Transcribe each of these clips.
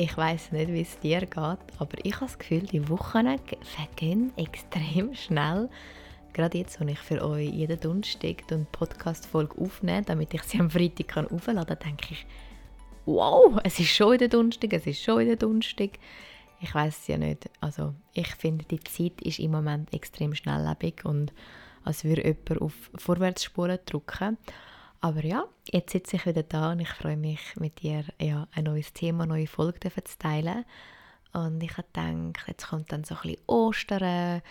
Ich weiß nicht, wie es dir geht, aber ich habe das Gefühl, die Wochen vergehen extrem schnell. Gerade jetzt, wenn ich für euch jeden Donnerstag eine Podcast-Folge aufnehme, damit ich sie am Freitag aufladen kann, denke ich, wow, es ist schon wieder Donnerstag, es ist schon wieder Donnerstag. Ich weiß es ja nicht. Also ich finde, die Zeit ist im Moment extrem schnelllebig und als würde jemand auf Vorwärtsspuren drücken. Aber ja, jetzt sitze ich wieder da und ich freue mich, mit dir ja, ein neues Thema, eine neue Folge zu teilen. Und ich gedacht, jetzt kommt dann so ein bisschen Ostern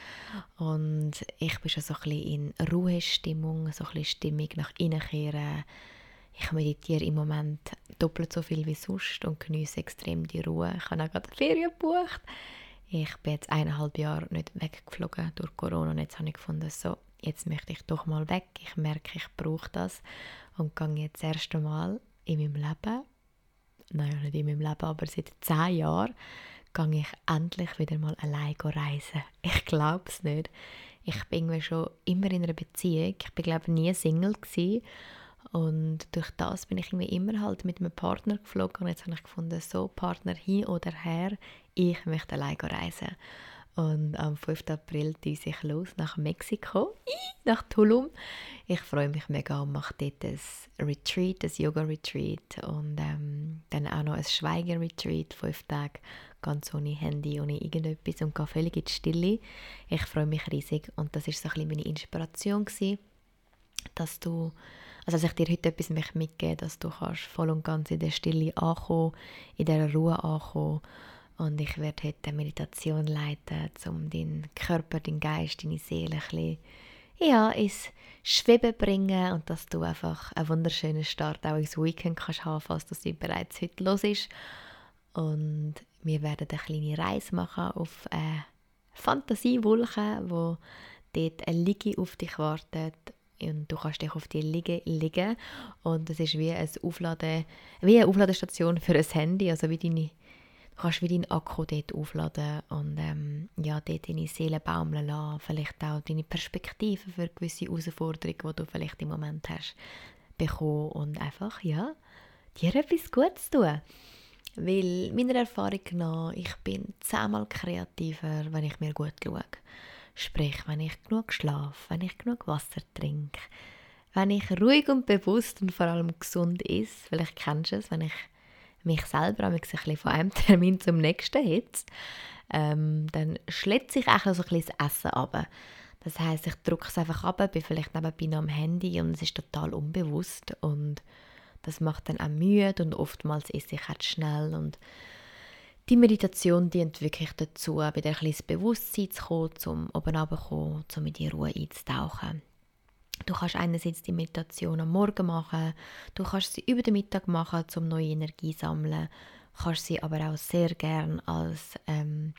und ich bin schon so ein bisschen in Ruhestimmung, so ein bisschen Stimmung nach innen kehren. Ich meditiere im Moment doppelt so viel wie sonst und genieße extrem die Ruhe. Ich habe auch gerade Ferien gebucht. Ich bin jetzt eineinhalb Jahre nicht weggeflogen durch Corona und jetzt habe ich gefunden, so, jetzt möchte ich doch mal weg. Ich merke, ich brauche das und gehe jetzt das erste Mal in meinem Leben, nein, nicht in meinem Leben, aber seit zehn Jahren, gehe ich endlich wieder mal allein reisen. Ich glaube es nicht. Ich bin schon immer in einer Beziehung. Ich bin glaube nie Single gewesen. und durch das bin ich irgendwie immer halt mit einem Partner geflogen und jetzt habe ich gefunden, so Partner hin oder her, ich möchte allein reisen. Und am 5. April düse ich los nach Mexiko, nach Tulum. Ich freue mich mega und mache dort ein Retreat, ein Yoga-Retreat und ähm, dann auch noch ein Schweigen-Retreat, fünf Tage, ganz ohne Handy, ohne irgendetwas und gehe völlig in die Stille. Ich freue mich riesig und das war so ein bisschen meine Inspiration gewesen, dass du also dass ich dir heute etwas mitgeben dass du kannst voll und ganz in der Stille ankommen, in dieser Ruhe ankommen und ich werde heute eine Meditation leiten, um deinen Körper, deinen Geist, deine Seele ein bisschen ja, ins Schweben bringen und dass du einfach einen wunderschönen Start auch ins Weekend kannst haben, falls das bereits heute los ist. Und wir werden eine kleine Reise machen auf eine Fantasiewolke, wo dort eine Liege auf dich wartet und du kannst dich auf die Liege legen und das ist wie, ein Aufladen, wie eine Aufladestation für ein Handy, also wie deine kannst wie deinen Akku dort aufladen und ähm, ja, dort deine Seele baumeln lassen. Vielleicht auch deine Perspektive für gewisse Herausforderungen, die du vielleicht im Moment hast, bekommen. Und einfach, ja, dir etwas Gutes tun. Weil meiner Erfahrung nach, ich bin zehnmal kreativer, wenn ich mir gut schaue. Sprich, wenn ich genug schlafe, wenn ich genug Wasser trinke, wenn ich ruhig und bewusst und vor allem gesund ist, vielleicht kennst du es, wenn ich mich selber ein bisschen von einem Termin zum nächsten hitze, ähm, dann schlägt sich auch so ein bisschen das Essen ab. Das heißt, ich drücke es einfach ab, bin vielleicht nebenbei am Handy und es ist total unbewusst und das macht dann auch müde und oftmals esse ich halt schnell und die Meditation dient wirklich dazu, wieder ein bisschen ins Bewusstsein zu kommen, um oben runterzukommen, um in die Ruhe einzutauchen. Du kannst einerseits die Meditation am Morgen machen, du kannst sie über den Mittag machen, um neue Energie zu sammeln, kannst sie aber auch sehr gern als ähm,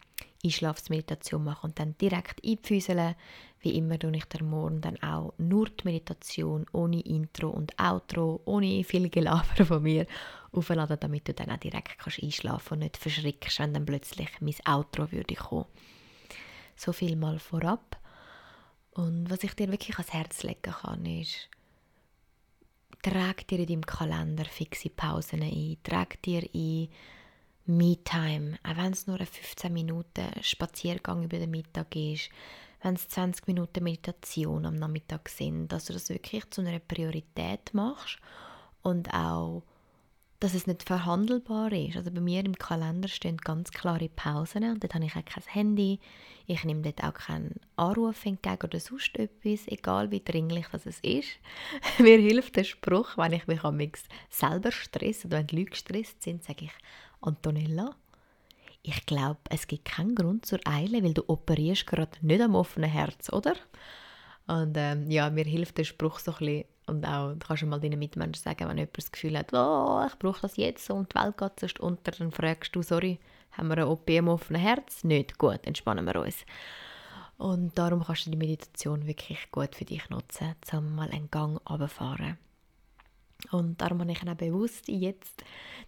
Einschlafsmeditation machen und dann direkt einpfüseln. Wie immer tue ich der Morgen dann auch nur die Meditation ohne Intro und Outro, ohne viel Gelaber von mir aufladen, damit du dann auch direkt kannst einschlafen und nicht verschrickst, wenn dann plötzlich mein Outro würde kommen. So viel mal vorab. Und was ich dir wirklich ans Herz legen kann, ist, trag dir in deinem Kalender fixe Pausen ein, trag dir ein Me-Time, auch wenn es nur ein 15 Minuten Spaziergang über den Mittag ist, wenn es 20 Minuten Meditation am Nachmittag sind, dass du das wirklich zu einer Priorität machst und auch dass es nicht verhandelbar ist. Also bei mir im Kalender stehen ganz klare Pausen und dort habe ich auch kein Handy. Ich nehme dort auch keinen Anruf entgegen oder sonst etwas, egal wie dringlich das ist. mir hilft der Spruch, wenn ich mich am selber stresse oder wenn die Leute gestresst sind, sage ich, Antonella, ich glaube, es gibt keinen Grund zur Eile, weil du operierst gerade nicht am offenen Herz, oder? Und ähm, ja, mir hilft der Spruch so ein bisschen, und auch, du kannst mal deinen Mitmenschen sagen, wenn jemand das Gefühl hat, oh, ich brauche das jetzt und die Welt geht sonst unter, dann fragst du, sorry, haben wir ein OP im offenen Herz? Nicht, gut, entspannen wir uns. Und darum kannst du die Meditation wirklich gut für dich nutzen, um mal einen Gang runterfahren. Und darum habe ich auch bewusst jetzt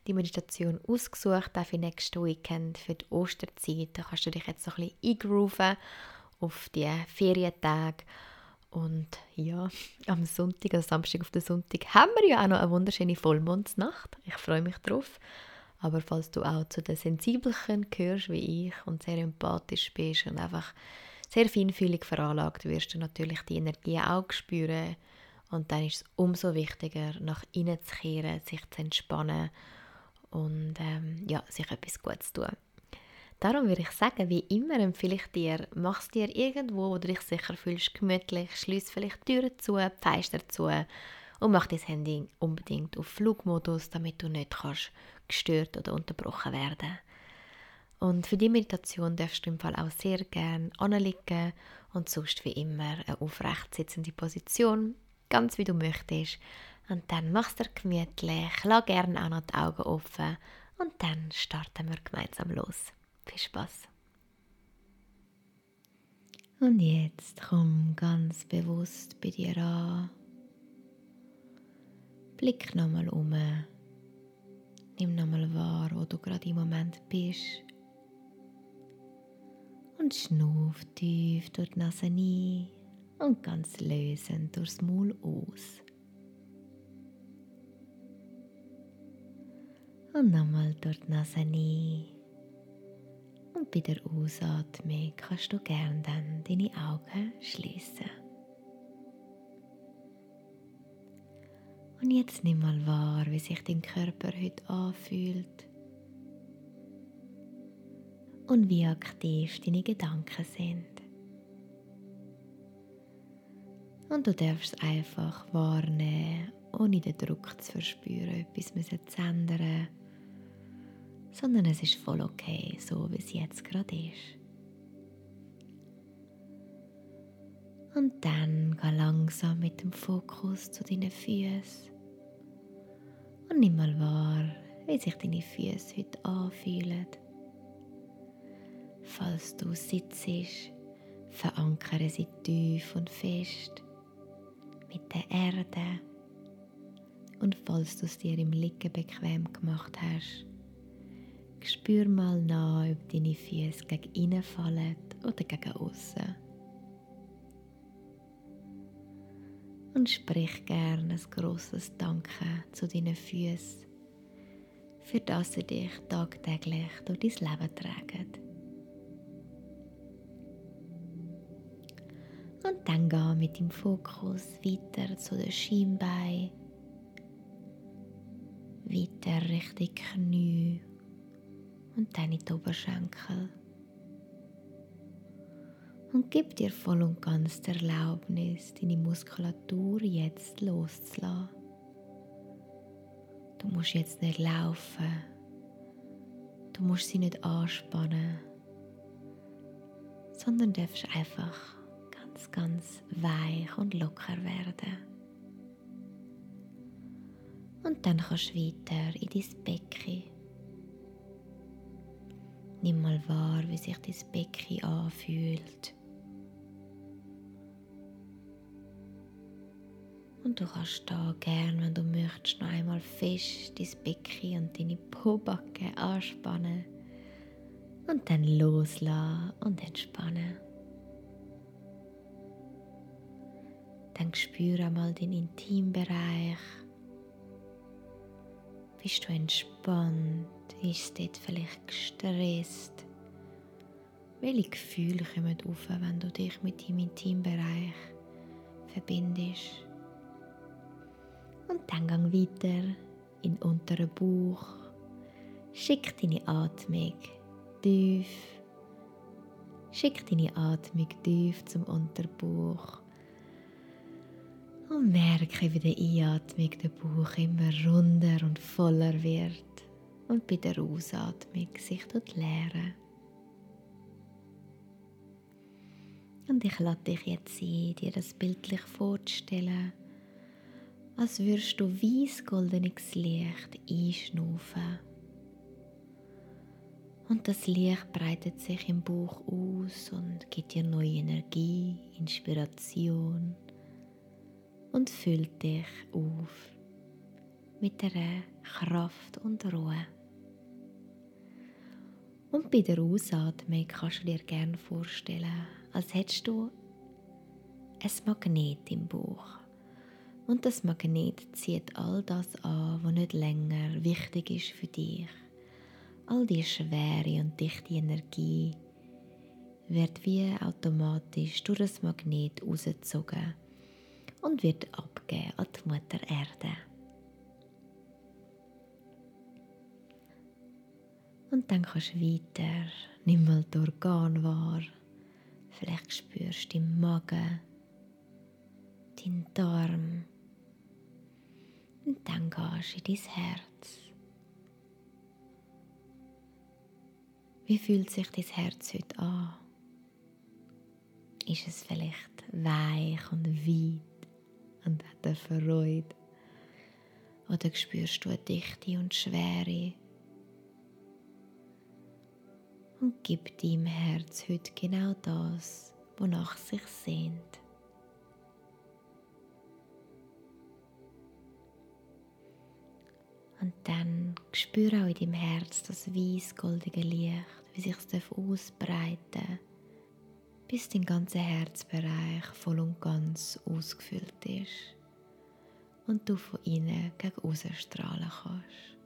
die Meditation ausgesucht, auch für nächstes Weekend, für die Osterzeit. Da kannst du dich jetzt so ein bisschen eingrooven auf die Ferientage und ja, am Sonntag, also Samstag auf den Sonntag, haben wir ja auch noch eine wunderschöne Vollmondsnacht. Ich freue mich drauf. Aber falls du auch zu den Sensibelchen gehörst wie ich und sehr empathisch bist und einfach sehr feinfühlig veranlagt, wirst du natürlich die Energie auch spüren. Und dann ist es umso wichtiger, nach innen zu kehren, sich zu entspannen und ähm, ja, sich etwas Gutes zu tun. Darum würde ich sagen, wie immer empfehle ich dir, mach es dir irgendwo, wo du dich sicher fühlst, gemütlich, schließ vielleicht Türen zu, Fenster zu und mach dein Handy unbedingt auf Flugmodus, damit du nicht kannst gestört oder unterbrochen werden. Und für die Meditation darfst du im Fall auch sehr gerne anliegen und sonst wie immer eine aufrecht sitzende Position, ganz wie du möchtest. Und dann machst du gemütlich, lass gerne auch noch die Augen offen und dann starten wir gemeinsam los. Viel Spaß. Und jetzt komm ganz bewusst bei dir an. Blick nochmal um. Nimm nochmal wahr, wo du gerade im Moment bist. Und schnuff tief durch die Nase ein und ganz lösend durchs Maul aus. Und nochmal durch die Nase ein und bei der Ausatmung kannst du gerne dann deine Augen schließen. Und jetzt nimm mal wahr, wie sich dein Körper heute anfühlt und wie aktiv deine Gedanken sind. Und du darfst einfach wahrnehmen, ohne den Druck zu verspüren, etwas zu ändern sondern es ist voll okay, so wie es jetzt gerade ist. Und dann geh langsam mit dem Fokus zu deinen Füßen und nimm mal wahr, wie sich deine Füße heute anfühlen. Falls du sitzt, verankere sie tief und fest mit der Erde. Und falls du es dir im Liegen bequem gemacht hast, Spür mal nach, ob deine Füße gegen innen fallen oder gegen außen. Und sprich gerne ein grosses Danke zu deinen Füßen, für das sie dich tagtäglich durch dein Leben tragen. Und dann geh mit dem Fokus weiter zu den Schienbeinen, weiter Richtung Knie deine Oberschenkel. Und gib dir voll und ganz die Erlaubnis, deine Muskulatur jetzt loszulassen. Du musst jetzt nicht laufen. Du musst sie nicht anspannen, sondern darfst einfach ganz, ganz weich und locker werden. Und dann kannst du weiter in dein Becken Nimm mal wahr, wie sich das Becken anfühlt. Und du kannst da gern, wenn du möchtest, noch einmal fest dein Becken und deine Pobacke anspannen und dann loslassen und entspannen. Dann spüre einmal den Intimbereich. Bist du entspannt? Ist dort vielleicht gestresst? Welche Gefühle kommen auf, wenn du dich mit deinem Intimbereich verbindest? Und dann gang weiter in den unteren Bauch. Schick deine Atmung tief. Schick deine Atmung tief zum Unterbauch. Und merke, wie der Einatmung der Bauch immer runder und voller wird und bei der Ausatmung sich dort leeren. Und ich lade dich jetzt ein, dir das bildlich vorzustellen, als würdest du weiß goldenes Licht einschnaufen. Und das Licht breitet sich im Bauch aus und gibt dir neue Energie, Inspiration und füllt dich auf mit der Kraft und Ruhe. Und bei der Ausatmung kannst du dir gerne vorstellen, als hättest du ein Magnet im Bauch. Und das Magnet zieht all das an, was nicht länger wichtig ist für dich. All die schwere und dichte Energie wird wie automatisch durch das Magnet rausgezogen und wird abgegeben an die Mutter Erde. Und dann kannst du weiter, nimm mal die Organe wahr. Vielleicht spürst du im Magen, deinen Darm. Und dann gehst du in dein Herz. Wie fühlt sich dein Herz heute an? Ist es vielleicht weich und weit und hat eine Freude? Oder spürst du eine Dichte und Schwere? Und gib deinem Herz heute genau das, wonach es sich sehnt. Und dann spür auch in deinem Herz das weiß-goldige Licht wie sich es ausbreiten bis dein ganzer Herzbereich voll und ganz ausgefüllt ist und du von innen gegen außen strahlen kannst.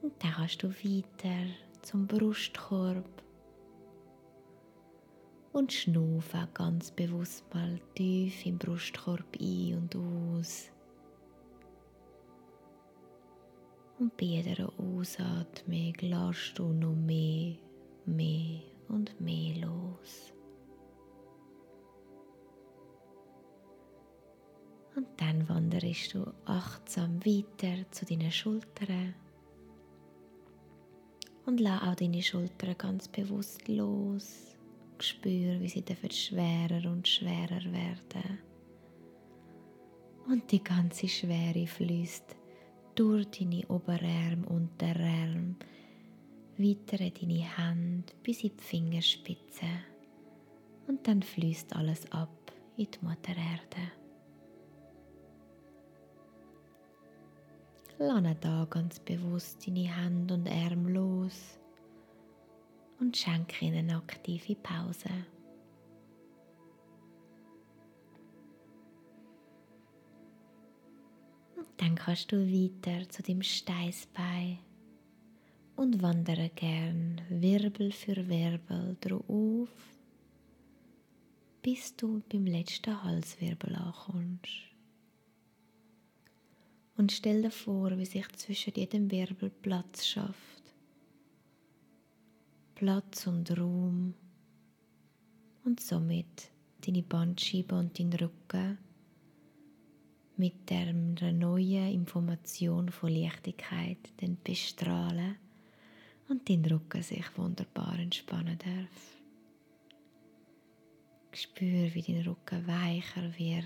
Und dann kannst du weiter zum Brustkorb und schnaufen ganz bewusst mal tief im Brustkorb ein und aus. Und bei jeder Ausatmung lässt du noch mehr, mehr und mehr los. Und dann wanderst du achtsam weiter zu deinen Schultern und lass auch deine Schultern ganz bewusst los. Spür, wie sie schwerer und schwerer werden. Und die ganze Schwere fließt durch deine Oberarm, Unterarm, weiter in deine Hand bis in die Fingerspitze und dann fließt alles ab in die Mutter Erde. Lade da ganz bewusst deine Hände und Arme los und schenke ihnen eine aktive Pause. Dann kannst du weiter zu dem Steißbein und wandere gern Wirbel für Wirbel drauf, bis du beim letzten Halswirbel ankommst. Und stell dir vor, wie sich zwischen jedem Wirbel Platz schafft. Platz und Raum und somit deine Bandscheibe und dein Rücken mit der neuen Information von Leichtigkeit bestrahlen und dein Rücken sich wunderbar entspannen darf. Spür, wie dein Rücken weicher wird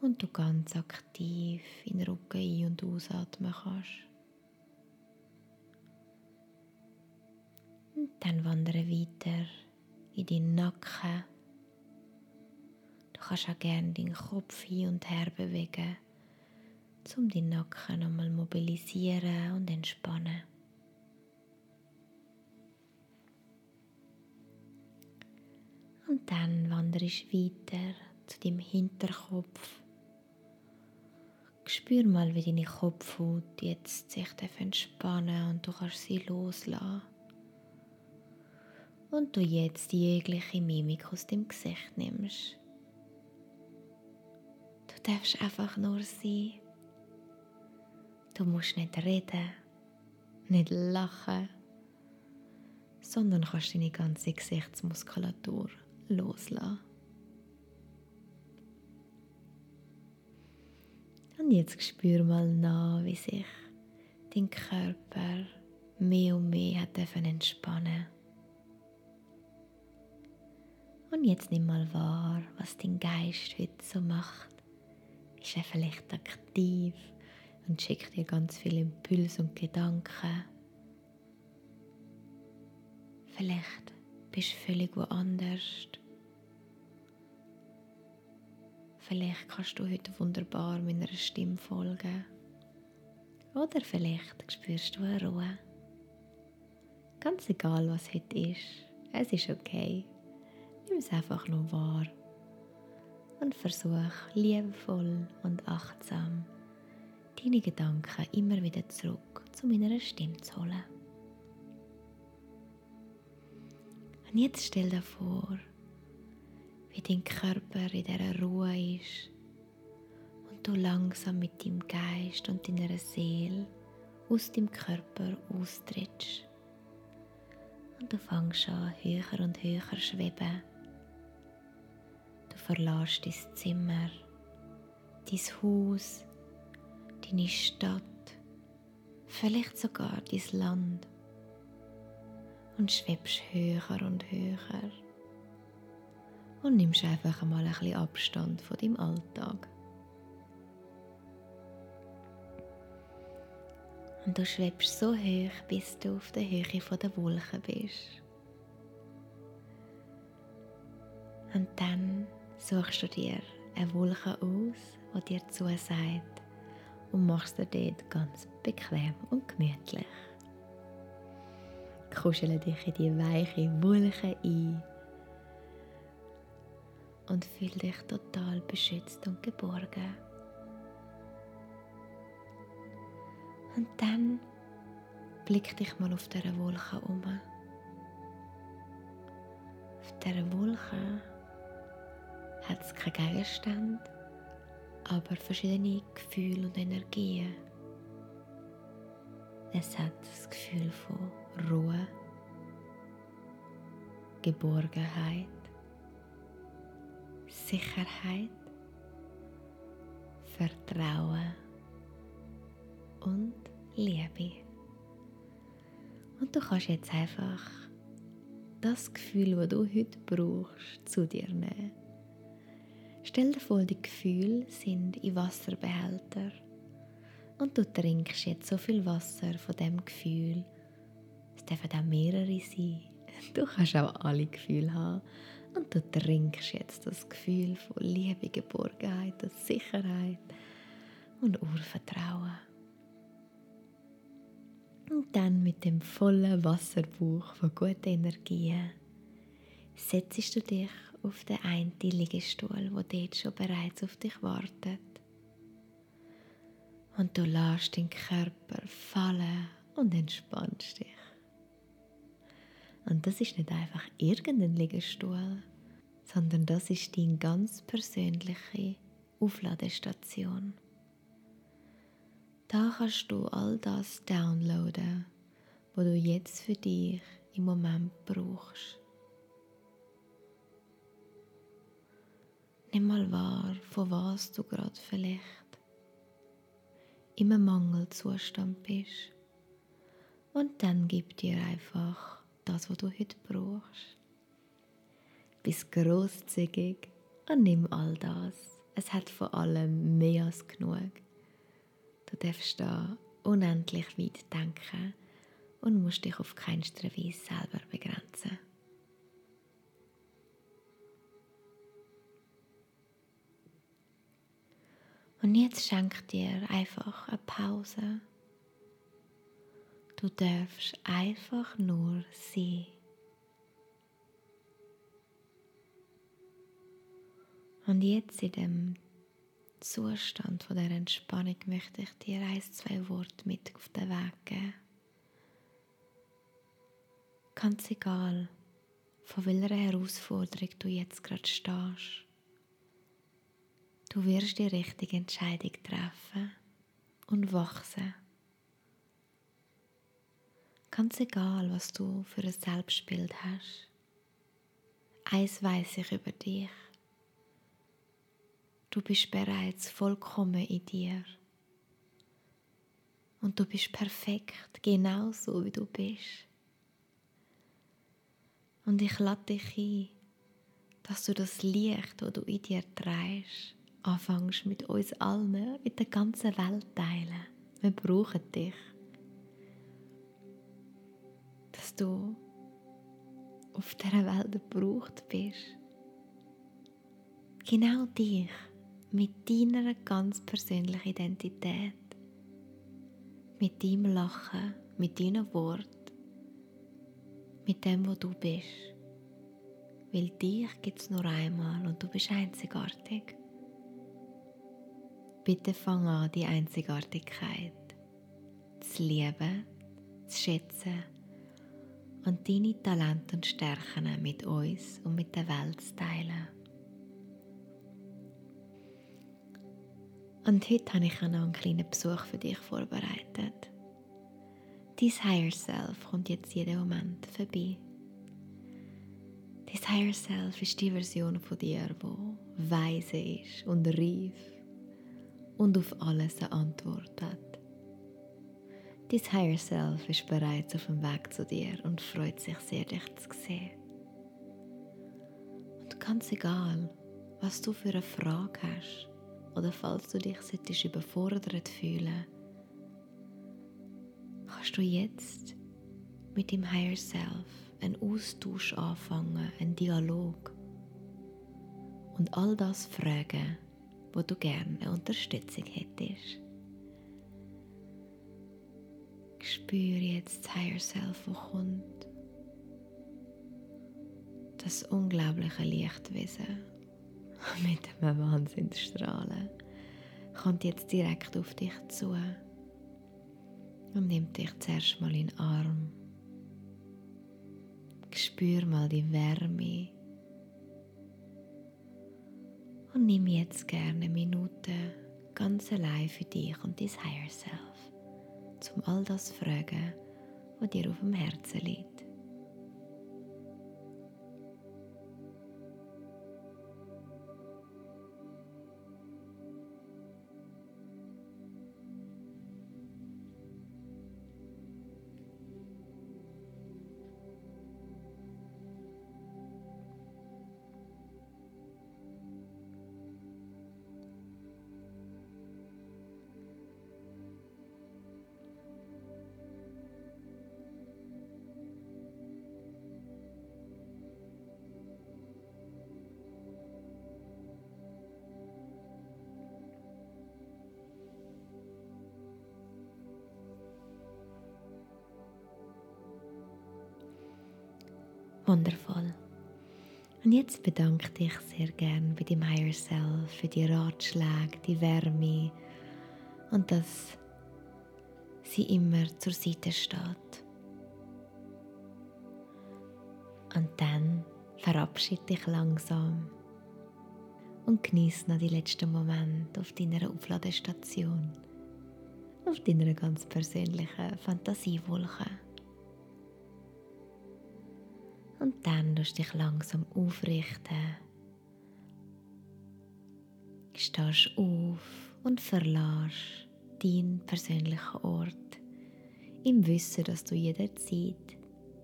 und du ganz aktiv in den Rücken ein- und ausatmen kannst. Und dann wandere weiter in deinen Nacken Du kannst auch gerne deinen Kopf hin und her bewegen, um deinen Nacken nochmal mobilisieren und entspannen. Und dann wanderst du weiter zu deinem Hinterkopf. Spür mal, wie deine Kopfhaut jetzt sich entspannen und du kannst sie loslassen. Und du jetzt jegliche Mimik aus dem Gesicht nimmst. Du darfst einfach nur sein. Du musst nicht reden, nicht lachen, sondern kannst deine ganze Gesichtsmuskulatur loslassen. Und jetzt spür mal nach, wie sich dein Körper mehr und mehr hat entspannen Und jetzt nimm mal wahr, was dein Geist heute so macht. Ist er vielleicht aktiv und schickt dir ganz viele Impulse und Gedanken? Vielleicht bist du völlig woanders. Vielleicht kannst du heute wunderbar meiner Stimme folgen. Oder vielleicht spürst du eine Ruhe. Ganz egal, was heute ist, es ist okay. Nimm es einfach nur wahr. Und versuch liebevoll und achtsam deine Gedanken immer wieder zurück zu meiner Stimme zu holen. Und jetzt stell dir vor, wie dein Körper in dieser Ruhe ist und du langsam mit deinem Geist und deiner Seele aus dem Körper austrittst. Und du fängst an, höher und höher schweben. Du verlässt dein Zimmer, dein Haus, deine Stadt, vielleicht sogar dein Land und schwebst höher und höher und nimmst einfach einmal ein bisschen Abstand von deinem Alltag. Und du schwebst so hoch, bis du auf der Höhe der Wolken bist. Und dann suchst du dir eine Wolke aus, die dir zusagt und machst dir dort ganz bequem und gemütlich. Kuschele dich in die weiche Wolke ein und fühl dich total beschützt und geborgen. Und dann blick dich mal auf dieser Wolke um. Auf dieser Wolke hat es keinen Gegenstand, aber verschiedene Gefühle und Energien. Es hat das Gefühl von Ruhe, Geborgenheit, Sicherheit, Vertrauen und Liebe. Und du kannst jetzt einfach das Gefühl, das du heute brauchst, zu dir nehmen. Stell dir vor, die Gefühle sind in Wasserbehälter und du trinkst jetzt so viel Wasser von dem Gefühl. Es dürfen auch mehrere sein. Du kannst auch alle Gefühle haben und du trinkst jetzt das Gefühl von Liebe, Geborgenheit und Sicherheit und Urvertrauen. Und dann mit dem vollen Wasserbuch von guten Energien setzt du dich auf den einen Liegestuhl, wo dort schon bereits auf dich wartet. Und du lässt den Körper fallen und entspannst dich. Und das ist nicht einfach irgendein Liegestuhl, sondern das ist deine ganz persönliche Aufladestation. Da kannst du all das downloaden, was du jetzt für dich im Moment brauchst. Nimm mal wahr, von was du gerade vielleicht im Mangelzustand bist. Und dann gib dir einfach das, was du heute brauchst. Bist großzügig und nimm all das. Es hat vor allem mehr als genug. Du darfst da unendlich weit denken und musst dich auf keinster Weise selber begrenzen. Und jetzt schenk dir einfach eine Pause Du darfst einfach nur sein. Und jetzt in dem Zustand von der Entspannung möchte ich dir ein, zwei Worte mit auf den Weg geben. Ganz egal, von welcher Herausforderung du jetzt gerade stehst. Du wirst die richtige Entscheidung treffen und wachsen. Ganz egal, was du für ein Selbstbild hast. Eins weiß ich über dich. Du bist bereits vollkommen in dir. Und du bist perfekt, genau so wie du bist. Und ich lade dich ein, dass du das Licht, das du in dir trägst, anfängst mit uns allen, mit der ganzen Welt teilen. Wir brauchen dich. Dass du auf dieser Welt gebraucht bist. Genau dich mit deiner ganz persönlichen Identität. Mit deinem Lachen, mit deinen Worten, mit dem, wo du bist. Weil dich gibt es nur einmal und du bist einzigartig. Bitte fang an, die Einzigartigkeit zu lieben, zu schätzen und deine Talente und Stärken mit uns und mit der Welt zu teilen. Und heute habe ich auch noch einen kleinen Besuch für dich vorbereitet. Dein Higher Self kommt jetzt jeden Moment vorbei. Dein Higher Self ist die Version von dir, die weise ist und reif und auf alles eine Antwort hat. Dein Higher Self ist bereits auf dem Weg zu dir und freut sich sehr, dich zu sehen. Und ganz egal, was du für eine Frage hast, oder falls du dich solltest überfordert fühlen, kannst du jetzt mit dem Higher Self einen Austausch anfangen, einen Dialog und all das fragen, wo du gerne Unterstützung hättest. Spüre jetzt das Higher Self, wo kommt. Das unglaubliche Lichtwesen mit einem Wahnsinnsstrahlen kommt jetzt direkt auf dich zu und nimmt dich zuerst mal in den Arm. Spür mal die Wärme und nimm jetzt gerne eine Minute ganz allein für dich und dein Higher Self, zum all das zu fragen, was dir auf dem Herzen liegt. Wundervoll. Und jetzt bedanke dich sehr gern bei dem Higher Self für die Ratschläge, die Wärme und dass sie immer zur Seite steht. Und dann verabschiede dich langsam und genieße noch die letzten Momente auf deiner Aufladestation, auf deiner ganz persönlichen Fantasiewolke. Und dann tust du dich langsam aufrichten. Stehst auf und verlässt deinen persönlichen Ort im Wissen, dass du jederzeit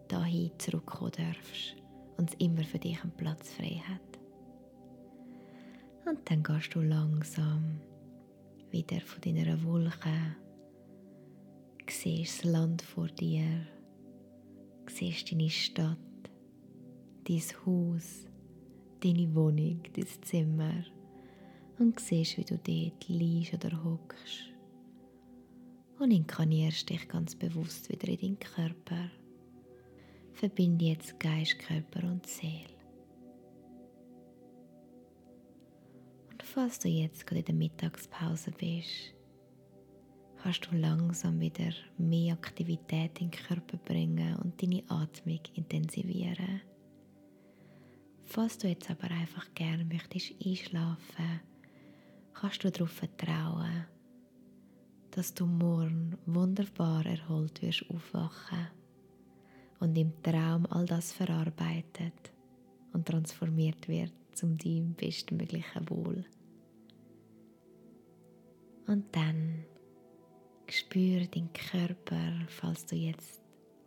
dahin zurückkommen darfst und es immer für dich einen Platz frei hat. Und dann gehst du langsam wieder von deiner Wolke, siehst das Land vor dir, siehst deine Stadt, dein Haus, deine Wohnung, dein Zimmer und siehst, wie du dort liegst oder hockst. Und inkarnierst dich ganz bewusst wieder in deinen Körper. Verbinde jetzt Geist, Körper und Seele. Und falls du jetzt gerade in der Mittagspause bist, kannst du langsam wieder mehr Aktivität in den Körper bringen und deine Atmung intensivieren. Falls du jetzt aber einfach gerne möchtest einschlafen, kannst du darauf vertrauen, dass du morgen wunderbar erholt wirst aufwachen und im Traum all das verarbeitet und transformiert wird zum deinem bestmöglichen Wohl. Und dann Spüre deinen Körper, falls du jetzt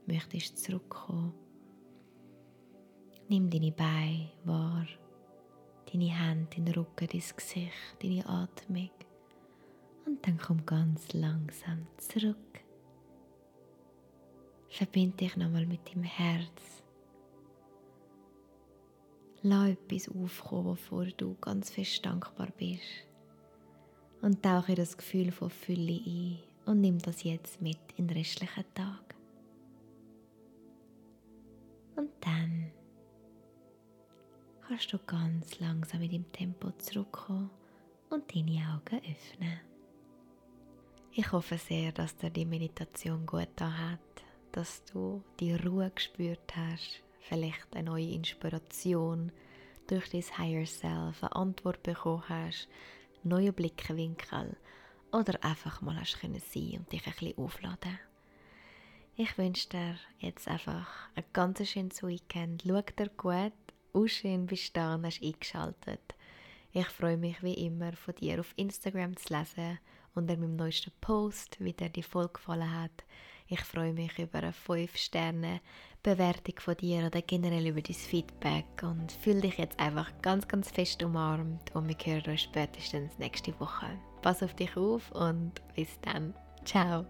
möchtest zurückkommen. Nimm deine Beine wahr, deine Hände, deinen Rücken, dein Gesicht, deine Atmung. Und dann komm ganz langsam zurück. Verbind dich nochmal mit deinem Herz. Lass etwas aufkommen, wofür du ganz fest dankbar bist. Und tauche das Gefühl von Fülle ein und nimm das jetzt mit in den restlichen Tag. Und dann kannst du ganz langsam in deinem Tempo zurückkommen und deine Augen öffnen. Ich hoffe sehr, dass dir die Meditation gut hat, dass du die Ruhe gespürt hast, vielleicht eine neue Inspiration durch dein Higher Self, eine Antwort bekommen hast, neue Blickwinkel oder einfach mal hast können sein und dich ein bisschen aufladen. Ich wünsche dir jetzt einfach ein ganz schönes Weekend. Schau dir gut, auch schön bist du da und hast eingeschaltet. Ich freue mich wie immer von dir auf Instagram zu lesen unter meinem neuesten Post, wie dir die Folge gefallen hat. Ich freue mich über eine 5-Sterne-Bewertung von dir oder generell über dein Feedback und fühle dich jetzt einfach ganz, ganz fest umarmt und wir hören uns spätestens nächste Woche. Pass auf dich auf und bis dann. Ciao.